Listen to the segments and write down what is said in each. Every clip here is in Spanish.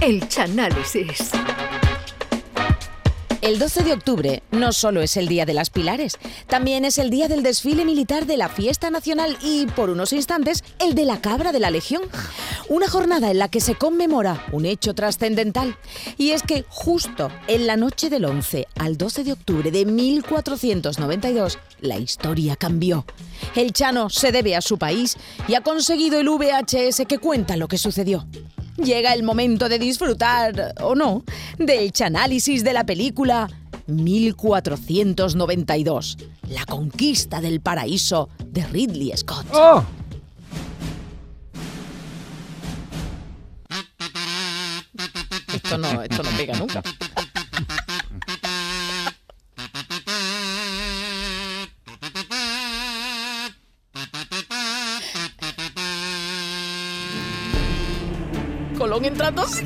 El Chanálisis. El 12 de octubre no solo es el Día de las Pilares, también es el día del desfile militar de la fiesta nacional y, por unos instantes, el de la cabra de la Legión. Una jornada en la que se conmemora un hecho trascendental. Y es que justo en la noche del 11 al 12 de octubre de 1492, la historia cambió. El Chano se debe a su país y ha conseguido el VHS que cuenta lo que sucedió. Llega el momento de disfrutar, o no, del análisis de la película 1492, La conquista del paraíso de Ridley Scott. ¡Oh! Esto no, esto no pega nunca. Entrando así.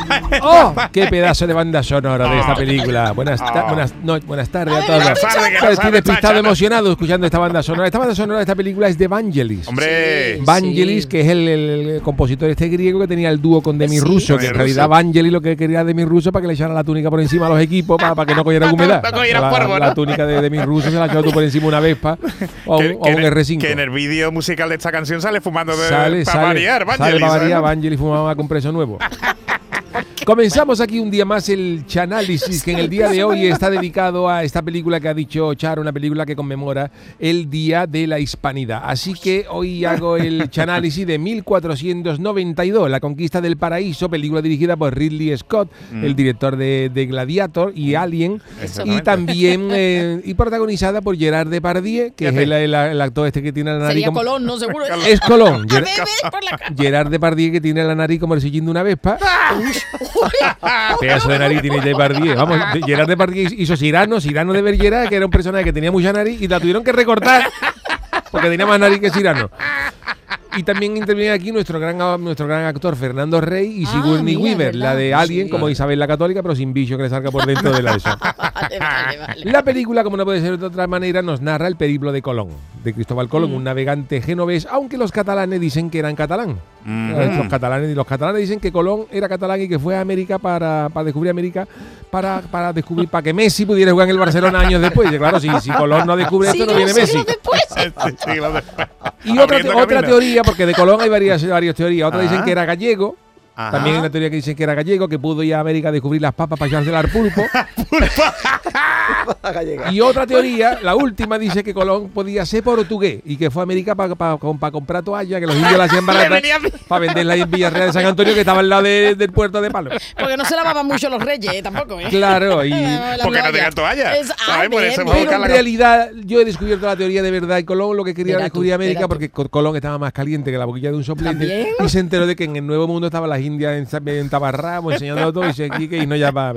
¡Oh! ¡Qué pedazo de banda sonora de esta película! Buenas, ta- buenas, no- buenas tardes a todos. Buenas tardes, ¿qué Estoy despistado, emocionado escuchando esta banda sonora. Esta banda sonora de esta película es de Vangelis. Hombre, Vangelis, Sí. que es el, el compositor este griego que tenía el dúo con Demi Sí. Russo, que en Demi realidad Russo. Vangelis lo que quería Demi Russo para que le echara la túnica por encima a los equipos para, que no cogieran humedad. No cogieran la, polvo, la ¿no? túnica de Demi Russo se la echó tú por encima una Vespa o, un- que, o que un en el- R5. que en el vídeo musical de esta canción sale fumando de, sale, para sale, variar, sale Vangelis, para variar, ¿sabes? Vangelis fumaba con preso nuevo. Comenzamos aquí un día más el Chanálisis, que en el día de hoy está dedicado a esta película que ha dicho Charo, una película que conmemora el Día de la Hispanidad. Así que hoy hago el Chanálisis de 1492, La Conquista del Paraíso, película dirigida por Ridley Scott, el director de, de Gladiator y Alien, y también eh, y protagonizada por Gerard Depardieu, que es el, el- el actor este que tiene la nariz Sería como- Colón, no seguro. es Colón. Gerard Depardieu que tiene la nariz como el sillín de una vespa. Pedazo de nariz tiene Depardieu. Vamos, Gerard Depardieu hizo Cyrano, Cyrano de Bergerac, que era un personaje que tenía mucha nariz y la tuvieron que recortar porque tenía más nariz que Cyrano. Y también interviene aquí nuestro gran, nuestro gran actor Fernando Rey y Ah, Sigourney Weaver, la de Alien, Sí. como Isabel la Católica, pero sin bicho que le salga por dentro de la de eso. Vale, vale, vale. La película, como no puede ser de otra manera, nos narra el periplo de Colón, de Cristóbal Colón, Mm. un navegante genovés, aunque los catalanes dicen que eran catalán. Mm. Los catalanes y los catalanes dicen que Colón era catalán y que fue a América para, para descubrir América, para, para descubrir, para que Messi pudiera jugar en el Barcelona años después. Y claro, si, si Colón no descubre esto, no viene Messi. después. Sí, lo de- Y otra, otra camino. teoría, porque de Colón hay varias, varias teorías. Otra dicen que era gallego. Ajá. También hay una teoría que dicen que era gallego, que pudo ir a América a descubrir las papas para echarse al pulpo. y otra teoría, la última, dice que Colón podía ser portugués y que fue a América para comprar toallas, que los indios la hacían para venderla en Villarreal de San Antonio, que estaba al lado de- del puerto de Palo. Porque no se lavaban mucho los reyes, eh, tampoco, ¿eh? Claro, y... La Porque no tenían toalla. Es- ah, Pero en la- realidad yo he descubierto la teoría de verdad y Colón lo que quería era tú, descubrir América porque Co- Colón estaba más caliente que la boquilla de un soplete y se enteró de que en el Nuevo Mundo estaban las indias en, en tabarramo enseñando todo y dice aquí que y no ya va a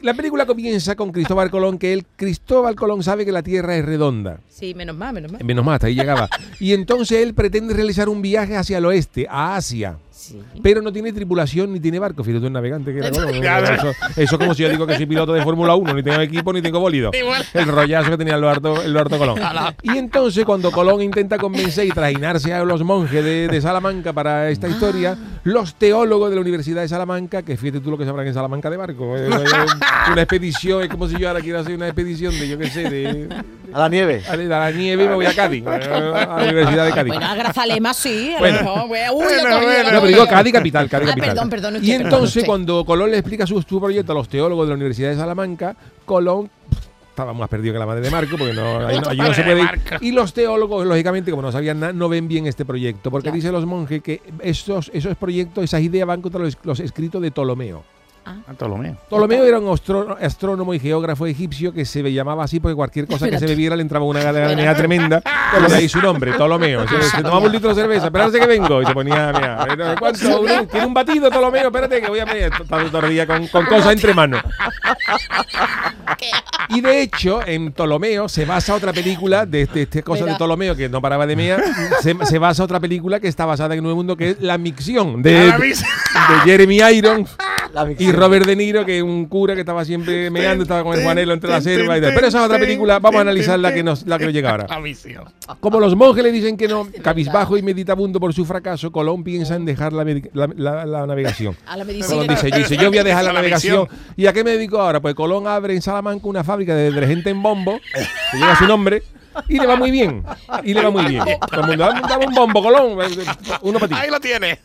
La película comienza con Cristóbal Colón, que él, Cristóbal Colón sabe que la Tierra es redonda. Sí, menos mal, menos mal. Menos mal, hasta ahí llegaba. Y entonces él pretende realizar un viaje hacia el oeste, a Asia. Sí. Pero no tiene tripulación ni tiene barco. Fíjate un navegante que era Colón. Ya, Eso, eso es como si yo digo que soy piloto de Fórmula 1, ni tengo equipo ni tengo bólido. El rollazo que tenía el Loardo, el Loardo Colón. Y entonces cuando Colón intenta convencer y trajinarse a los monjes de, de Salamanca para esta historia, los teólogos de la Universidad de Salamanca, que fíjate tú lo que sabrán en Salamanca de barco, eh, una expedición, es como si yo ahora quiero hacer una expedición de, yo qué sé, de, A la nieve. a la nieve me voy a Cádiz, a la Universidad de Cádiz. Bueno, a Grazalema sí. a lo mejor. Uy, Bueno, digo Cádiz capital, Cádiz Ah, capital. perdón, perdón, usted, y entonces cuando Colón le explica su, su proyecto a los teólogos de la Universidad de Salamanca, Colón estaba más perdido que la madre de Marco, porque no, ahí no- allí no se puede ir. Y los teólogos, lógicamente, como no sabían nada, no ven bien este proyecto, porque Claro. dicen los monjes que esos, esos proyectos, esas ideas van contra los, los escritos de Ptolomeo. Ah, Ptolomeo. Ptolomeo era un astrónomo y geógrafo egipcio que se llamaba así porque cualquier cosa que se bebiera le entraba una galanera tremenda. De ahí su nombre, Ptolomeo. Se, se tomaba un litro de cerveza, espérate que vengo. Y se ponía, mira, ¿cuánto? Un- ¿Tiene un batido, Ptolomeo? Espérate que voy a pedir. Todo, todo el día con, con cosas entre manos. Y de hecho, en Ptolomeo se basa otra película de este, este cosa de Mira. Ptolomeo que no paraba de mía. Se, se basa otra película que está basada en el Nuevo Mundo que es La Micción de, de Jeremy Irons. Y Robert De Niro, que es un cura que estaba siempre meando, estaba con el Juanelo entre la selva y tal. Pero esa es otra película, vamos a analizar la que nos, la que nos llega ahora. Como los monjes le dicen que no, cabizbajo y meditabundo por su fracaso, Colón piensa en dejar la, la- la- la navegación. A la Colón medicina. dice, yo, dice, yo voy a dejar la navegación. ¿Y a qué me dedico ahora? Pues Colón abre en Salamanca una fábrica de detergente en bombo, que lleva su nombre, y le va muy bien. Y le va muy bien. El dame, dame un bombo, Colón. Uno para ti. Ahí lo tiene.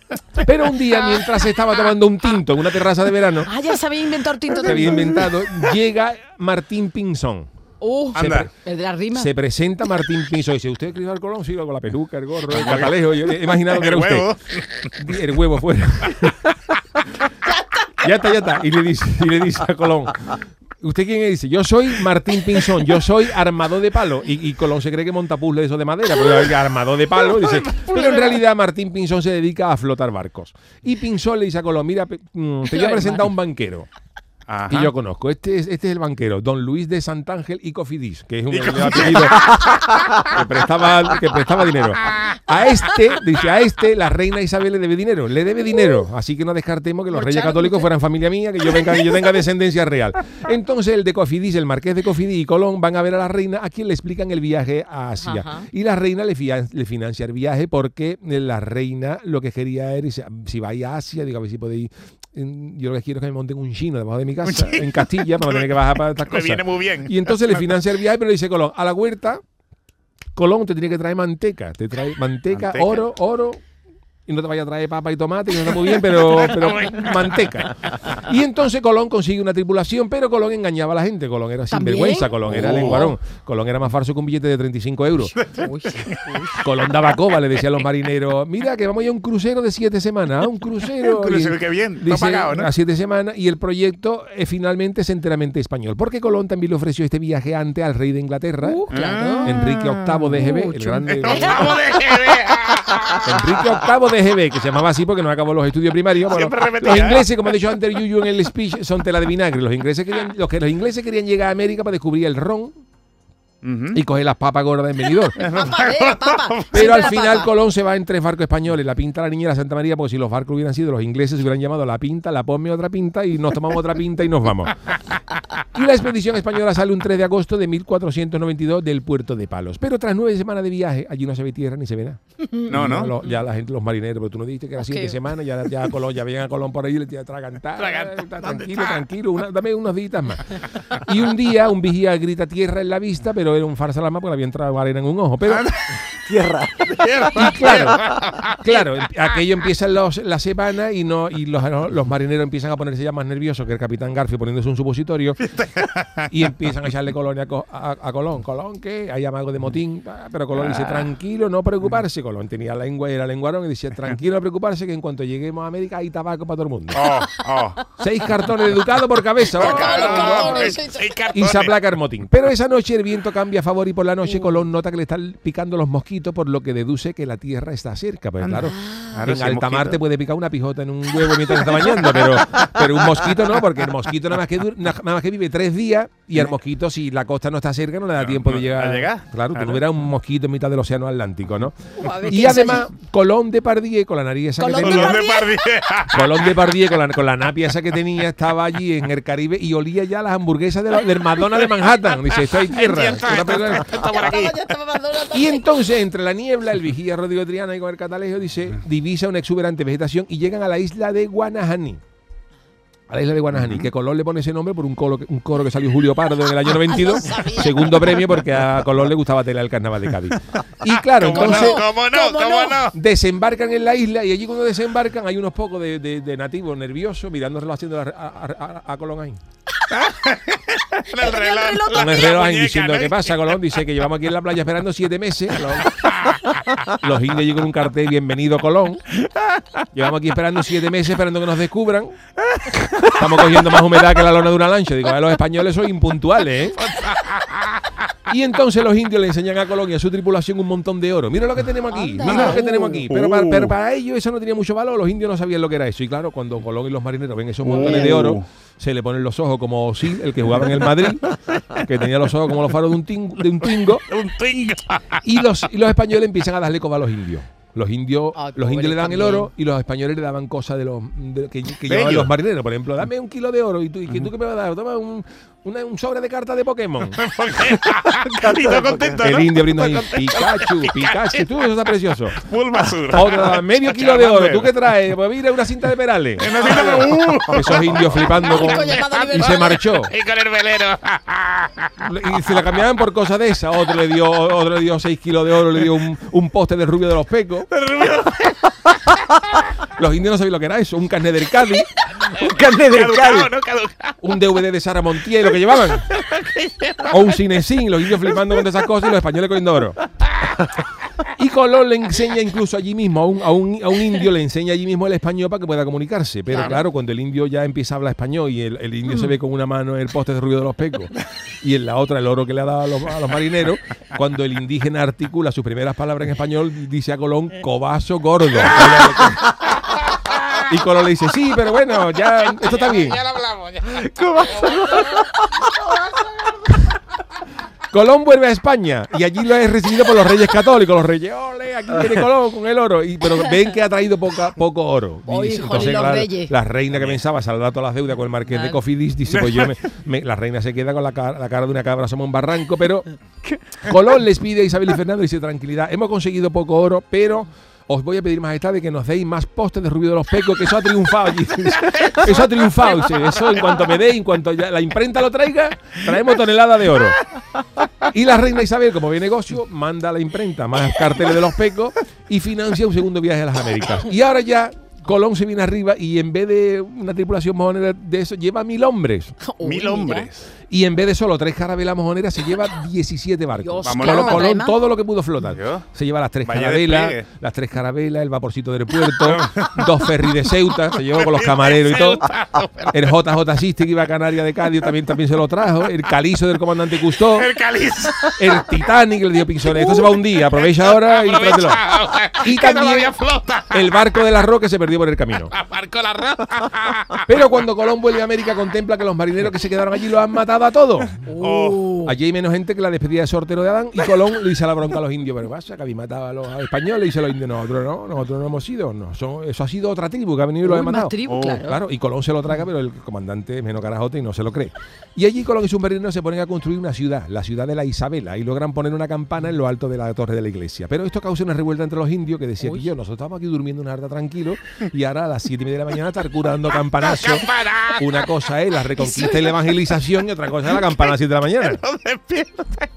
Pero un día, mientras estaba tomando un tinto en una terraza de verano, Ah, ya se había inventado tinto que había inventado, llega Martín Pinzón. Uh, Se, pre- el de la rima. se presenta Martín Pinzón y dice, ¿usted es Cristóbal Colón? Sí, con la peluca, el gorro, el catalejo. Yo he imaginado que El era usted. huevo. El huevo fuera. ya está, ya está. Y le dice, y le dice a Colón. ¿Usted quién es? Dice, yo soy Martín Pinzón, yo soy armador de palo. Y, y Colón se cree que monta puzzle de eso de madera, pero es armador de palo. Dice, pero en realidad Martín Pinzón se dedica a flotar barcos. Y Pinzón le dice a Colón, mira, mm, te voy a presentar a un banquero. Ajá. Y yo conozco. Este es, este es el banquero, don Luis de Santángel y Cofidis, que es un el apellido que prestaba, que prestaba dinero. A este, dice, a este la reina Isabel le debe dinero, le debe dinero. Así que no descartemos que los reyes católicos fueran familia mía, que yo venga, que yo tenga descendencia real. Entonces el de Cofidis, el marqués de Cofidis y Colón van a ver a la reina, a quien le explican el viaje a Asia. Ajá. Y la reina le, fia- le financia el viaje porque la reina lo que quería era, si vais a Asia, digo, a ver si podéis en- yo lo que quiero es que me monten un chino debajo de mi casa, en Castilla, para no tener que bajar para estas Me cosas. viene muy bien. Y entonces le financia el viaje, pero le dice Colón, a la huerta, Colón te tiene que traer manteca. Te trae manteca, Manteca. oro, oro. Y no te vaya a traer papa y tomate, que no está muy bien, pero, pero manteca. Y entonces Colón consigue una tripulación, pero Colón engañaba a la gente. Colón era ¿También? sinvergüenza, Colón era Oh. lenguarón. Colón era más falso que un billete de 35 euros. Uy, Colón daba coba, le decía a los marineros, mira que vamos a ir a un crucero de siete semanas, ¿ah? un crucero. Un crucero, Y qué bien, no dice, pagado, ¿no? A siete semanas y el proyecto eh, finalmente es enteramente español. Porque Colón también le ofreció este viaje antes al rey de Inglaterra, uh, claro. Enrique VIII de GB, el grande. Vamos de Enrique VIII de GB, que se llamaba así porque no acabó los estudios primarios. Bueno, los ¿eh? ingleses, como ha dicho antes Yuyu en el speech, son tela de vinagre. Los ingleses querían, los que los ingleses querían llegar a América para descubrir el ron y coger las papas gordas en venidor. Papa, eh, la. Pero al la final. Colón se va en tres barcos españoles, la pinta la niñera Santa María, porque si los barcos hubieran sido los ingleses, se hubieran llamado la pinta, la ponme otra pinta y nos tomamos otra pinta y nos vamos. Y la expedición española sale un 3 de agosto de 1492 del puerto de Palos. Pero tras nueve semanas de viaje, allí no se ve tierra ni se ve nada. No, no. Lo- ya la gente, los marineros, pero tú no dijiste que era siete semanas, ya, ya Colón, ya veían a Colón por ahí y le decían, tragantar, ¿dónde tranquilo, está? tranquilo, una- dame unos días más. Y un día un vigía grita tierra en la vista, pero era un farsa la porque le había entrado arena en un ojo. Pero Tierra. y claro, claro, aquello empieza los, la semana y no y los, los marineros empiezan a ponerse ya más nerviosos que el capitán Garfio poniéndose un supositorio y empiezan a echarle colonia a, a- a Colón. Colón, ¿qué? Hay amago de motín. Ah, Pero Colón dice, tranquilo, no preocuparse. Colón tenía lengua, era lenguarón y decía, tranquilo, no preocuparse, que en cuanto lleguemos a América hay tabaco para todo el mundo. Oh, oh. Seis cartones de ducado por cabeza. ¡Oh! cartones, Seis- Y se aplaca el motín. Pero esa noche el viento cambia a favor y por la noche Colón nota que le están picando los mosquitos, por lo que deduce que la tierra está cerca. Pues claro, Claro, en alta mar te puede picar una pijota en un huevo mientras está bañando, pero, pero un mosquito no, porque el mosquito nada más que, nada más que vive tres días y el mosquito, si la costa no está cerca, no le da tiempo de llegar. a llegar. Claro, tú Claro. no hubieras un mosquito en mitad del océano Atlántico, ¿no? Ver, Y ¿quién se- además, Colón de Pardier, con la nariz esa que Colón tenía. Colón de Pardier. Colón de Pardier con la, con la napia esa que tenía estaba allí en el Caribe y olía ya las hamburguesas de la- del Madonna de Manhattan. Dice, esto hay tierra. Una Y entonces, entre la niebla, el vigía Rodrigo Triana y con el catalejo, dice, divisa una exuberante vegetación y llegan a la isla de Guanahani. A la isla de Guanahani, que Colón le pone ese nombre por un coro, que- un coro que salió Julio Pardo en el año 92, Lo sabía. segundo premio porque a Colón le gustaba tela el carnaval de Cádiz. Y claro, ¿Cómo entonces no? ¿Cómo no? ¿Cómo ¿Cómo no? no? desembarcan en la isla y allí cuando desembarcan hay unos pocos de, de- de nativos nerviosos mirándoselo haciendo a, a- a- a Colón ahí. En el reloj. Con el reloj ahí diciendo, ¿no? ¿qué pasa, Colón? Dice que llevamos aquí en la playa esperando siete meses. Los, los indios llegan con un cartel, bienvenido Colón. Llevamos aquí esperando siete meses esperando que nos descubran. Estamos cogiendo más humedad que la lona de una lancha. Digo, a los españoles son impuntuales, ¿eh? Y entonces los indios le enseñan a Colón y a su tripulación un montón de oro. Mira lo que tenemos aquí, mira lo que tenemos aquí. Pero, Uh. para, pero para ellos eso no tenía mucho valor. Los indios no sabían lo que era eso. Y claro, cuando Colón y los marineros ven esos montones de oro, Uh. Se le ponen los ojos como Sil, el que jugaba en el Madrid, que tenía los ojos como los faros de un, ting- de un tingo. Un tingo. Y los, y los españoles empiezan a darle coba a los indios. Los indios, Ay, los indios le dan el oro y los españoles le daban cosas de los de- que, que llevaban los marineros. Por ejemplo, dame un kilo de oro y tú, ¿y que tú qué me vas a dar? Toma un, una- un sobre de cartas de Pokémon. y contento, ¿no? el indio abriendo ahí. Pikachu, Pikachu, tú, eso está precioso. Bulbasur. Otra, medio kilo de oro. ¿Tú qué traes? Pues mira, una cinta de perales. Esos indios flipando con... Y se marchó. Y con el velero. Y se la cambiaban por cosas de esas. Otro le dio, otro le dio 6 kilos de oro, le dio un, un poste del rubio de los pecos. Los indios no sabían lo que era eso. Un carnet del Cádiz, Un carnet del Cádiz. un DVD de Sara Montiel, lo que llevaban. O un cinesín, los indios flipando con esas cosas y los españoles cogiendo oro. Y Colón le enseña incluso allí mismo, a un, a un, a un indio le enseña allí mismo el español para que pueda comunicarse. Pero claro, cuando el indio ya empieza a hablar español y el, el indio se ve con una mano en el poste de rubio de los pecos y en la otra el oro que le ha dado a los, a los marineros, cuando el indígena articula sus primeras palabras en español, dice a Colón, cobazo gordo. Y Colón le dice, sí, pero bueno, ya, esto está bien. Ya lo hablamos. ya. Colón vuelve a España y allí lo es recibido por los reyes católicos. Los reyes, ole, aquí viene Colón con el oro. Y, pero ven que ha traído poca, poco oro. Y jolín, los la, reyes. la reina que pensaba saldar todas las deudas con el marqués de Claro. Cofidis dice, pues yo me, me- la reina se queda con la cara, la cara de una cabra, somos un barranco, pero Colón les pide a Isabel y Fernando y dice, tranquilidad, hemos conseguido poco oro, pero... Os voy a pedir, majestad, de que nos deis más postes de rubio de los pecos, que eso ha triunfado allí. Eso ha triunfado. Eso en cuanto me deis, en cuanto ya la imprenta lo traiga, traemos tonelada de oro. Y la reina Isabel, como ve negocio, manda a la imprenta más carteles de los pecos y financia un segundo viaje a las Américas. Y ahora ya Colón se viene arriba y en vez de una tripulación mojonera de eso, lleva mil hombres. Mil hombres. Y en vez de solo tres carabelas mojoneras, se lleva 17 barcos. Colón, Colón, todo lo que pudo flotar. Se lleva las tres Vaya carabelas, las tres carabelas, el vaporcito del puerto, dos ferries de Ceuta, se llevó con los camareros y todo. El JJ Siste que iba a Canarias de Cádiz también, también se lo trajo. El calizo del comandante Custó. El cáliz. El Titanic le dio pinzones. Esto se va un día, aprovecha ahora y trátelo. Y también. El barco de la Roca se perdió por el camino. Barco la roca. Pero cuando Colón vuelve a América contempla que los marineros que se quedaron allí los han matado a todos. Oh. Allí hay menos gente que la despedida de sortero de Adán y Colón le a la bronca a los indios, pero pasa que habéis matado a los españoles y a los indios, nosotros no, nosotros no hemos sido, no, son- eso ha sido otra tribu que ha venido y Uy, ha matado. tribu, Oh, claro. Claro, y Colón se lo traga, pero el comandante es menos carajote y no se lo cree. Y allí Colón y sus marineros se ponen a construir una ciudad, la ciudad de la Isabela, y logran poner una campana en lo alto de la torre de la iglesia. Pero esto causa una revuelta entre los indios que decían que yo, nosotros estamos aquí durmiendo una harta tranquilo y ahora a las siete y media de la mañana estar curando campanazos. Campana. Una cosa es la reconquista y la evangelización y otra cosa es la campana a las 7 de la mañana. No despierta.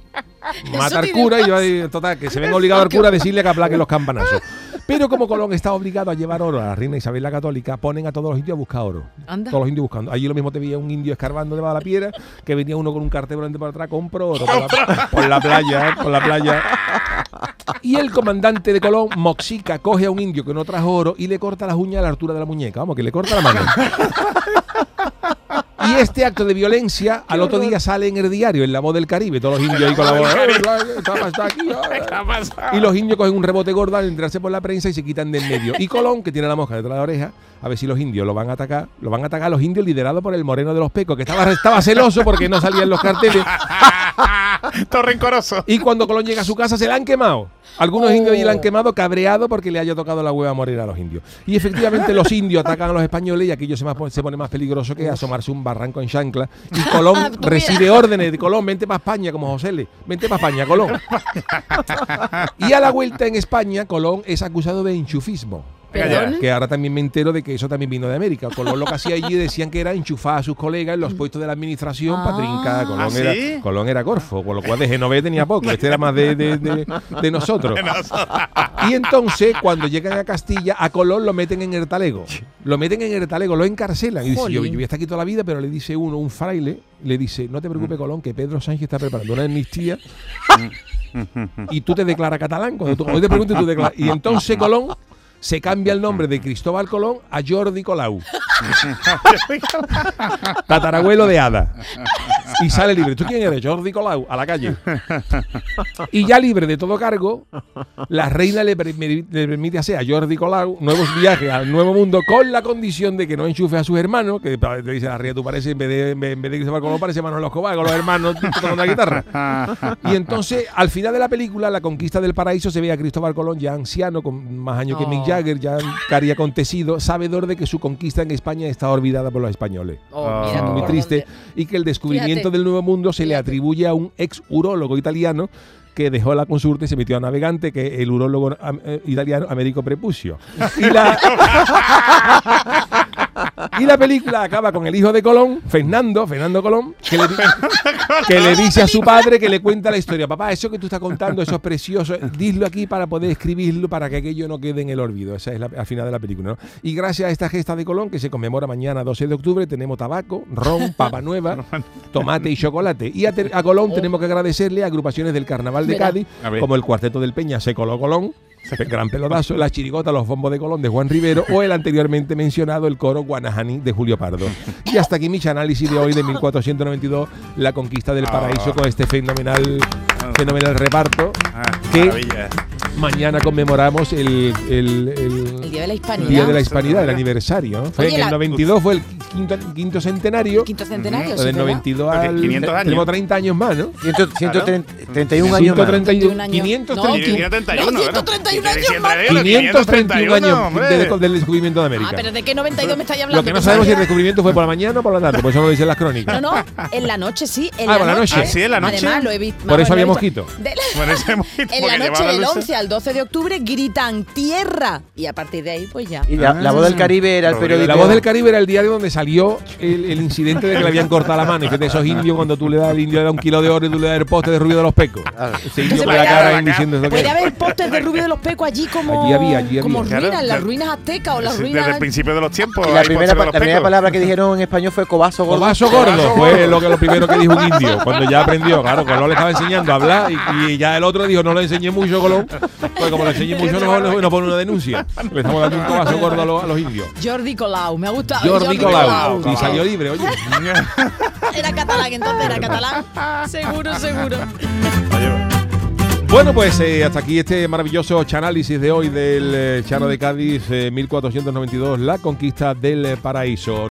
Mata al cura y yo ahí, total, que se venga obligado al cura a decirle que aplaque los campanazos. Pero como Colón está obligado a llevar oro a la reina Isabel la Católica, ponen a todos los indios a buscar oro. Anda. Todos los indios buscando. Allí lo mismo te veía un indio escarbando debajo de la piedra, que venía uno con un cartel volante por atrás, compro oro por la, por la playa, ¿eh? por la playa. Y el comandante de Colón, Moxica, coge a un indio que no trajo oro y le corta las uñas a la altura de la muñeca. Vamos, que le corta la mano. Y este acto de violencia al otro día sale en el diario, en la voz del Caribe, todos los indios ahí con la voz. Y los indios cogen un rebote gordo al entrarse por la prensa y se quitan de en medio. Y Colón, que tiene la mosca detrás de la oreja, a ver si los indios lo van a atacar. Lo van a atacar los indios liderados por el moreno de los pecos, que estaba, estaba celoso porque no salían los carteles. Rencoroso. Y cuando Colón llega a su casa se la han quemado. Algunos indios allí la han quemado cabreado porque le haya tocado la hueva morena a los indios. Y efectivamente los indios atacan a los españoles y aquello se, más- se pone más peligroso que asomarse un barranco en chancla. Y Colón mira. recibe órdenes de Colón, vente para España como José Le, vente para España, Colón. Y a la vuelta en España, Colón es acusado de enchufismo. ¿Perdón? Que ahora también me entero de que eso también vino de América. Colón lo que hacía allí decían que era enchufar a sus colegas en los puestos de la administración para Ah. trincar. Colón, ¿Ah, sí? era, Colón era Corfo, con lo cual de Genovés tenía poco. Este era más de, de- de- de nosotros. Y entonces, cuando llegan a Castilla, a Colón lo meten en el talego. Lo meten en el talego, lo encarcelan. Y dice, yo, yo voy a estar aquí toda la vida, pero le dice uno, un fraile, le dice, no te preocupes, Colón, que Pedro Sánchez está preparando una amnistía y tú te declaras catalán. Cuando tú, hoy te pregunto y tú declaras. Y entonces Colón se cambia el nombre de Cristóbal Colón a Jordi Colau. Tatarabuelo de Ada. y sale libre. ¿Tú quién eres? Jordi Colau, a la calle. Y ya libre de todo cargo, la reina le, permi- le permite hacer a Jordi Colau nuevos viajes al nuevo mundo con la condición de que no enchufe a sus hermanos, que te dice la reina, tú pareces, en vez de, en vez en vez de Cristóbal Colón, parece Manuel Escobar con los hermanos tocando la guitarra. Y entonces, al final de la película, La conquista del paraíso, se ve a Cristóbal Colón ya anciano, con más años que Oh. Jagger, ya cari acontecido, sabedor de que su conquista en España está olvidada por los españoles. Oh, mira tú Muy triste. dónde. Y que el descubrimiento Fíjate. del nuevo mundo se le atribuye a un ex urólogo italiano que dejó la consulta y se metió a navegante, que es el urólogo eh, italiano Américo Prepucio. Y la, y la película acaba con el hijo de Colón, Fernando, Fernando Colón, que le, di- que le dice a su padre que le cuenta la historia. Papá, eso que tú estás contando, eso es precioso. Dilo aquí para poder escribirlo, para que aquello no quede en el olvido. Esa es la, al final de la película. ¿no? Y gracias a esta gesta de Colón, que se conmemora mañana 12 de octubre, tenemos tabaco, ron, papa nueva, tomate y chocolate. Y a, Colón tenemos que agradecerle a agrupaciones del Carnaval de. Cádiz, como el Cuarteto del Peña, Se Coló Colón, el Gran Pelotazo, la chirigota, los bombos de Colón de Juan Rivero o el anteriormente mencionado el coro Guanahani de Julio Pardo. Y hasta aquí mi análisis de hoy de 1492, la conquista del paraíso con este fenomenal, fenomenal reparto. Ah, maravilla. Mañana conmemoramos el, el- el- El Día de la Hispanidad. Día de la Hispanidad, el aniversario. ¿no? Fue Oye, en el la- 92 fue el quinto, quinto centenario. Quinto centenario, Lo sí, del ¿verdad? 92 Porque al 500 años. Tenemos 30 años más, ¿no? 131 años más. 131 años. 531 No, 531, No, ¿verdad? 131 Sí, años más. entre ellos, 531 años desde del descubrimiento de América. Ah, pero ¿de qué 92 me estáis hablando? Lo que no sabemos si el descubrimiento fue por la mañana o por la tarde, por eso lo dicen las crónicas. No, no, en la noche sí. En Ah, la por la noche. Ah, sí, en la noche. Además, lo he visto. Por eso había mosquito. en la noche del luces. 11 al 12 de octubre gritan tierra. Y a partir de ahí, pues ya. Y la, la voz del Caribe era el periódico. La voz del Caribe era el diario donde salió el, el incidente de que le habían cortado la mano. Y que de esos indios, cuando tú le das al indio le das un kilo de oro y tú le das el poste de rubio de los pecos. Ese indio Se con la cara diciendo eso Puede haber postes de Rubio de los Pecos allí como, Allí había, allí como había. ruinas, Claro, las ruinas aztecas o las Sí, ruinas. Desde el principio de los tiempos. Y la primera, pa- la palabra que dijeron en español fue cobazo gordo. Cobazo gordo fue lo que lo primero que dijo un indio cuando ya aprendió. Claro, Colón le estaba enseñando a hablar y, y ya el otro dijo no le enseñé mucho Colón, pues como le enseñé mucho no, no, no pone una denuncia. Le estamos dando un cobazo gordo a los, a los indios. Jordi Colau, me ha gustado. Jordi Colau y salió libre, oye. Era catalán, entonces era catalán. Seguro, seguro. Bueno, pues eh, hasta aquí este maravilloso análisis de hoy del eh, Chano de Cádiz eh, 1492, la conquista del eh, paraíso.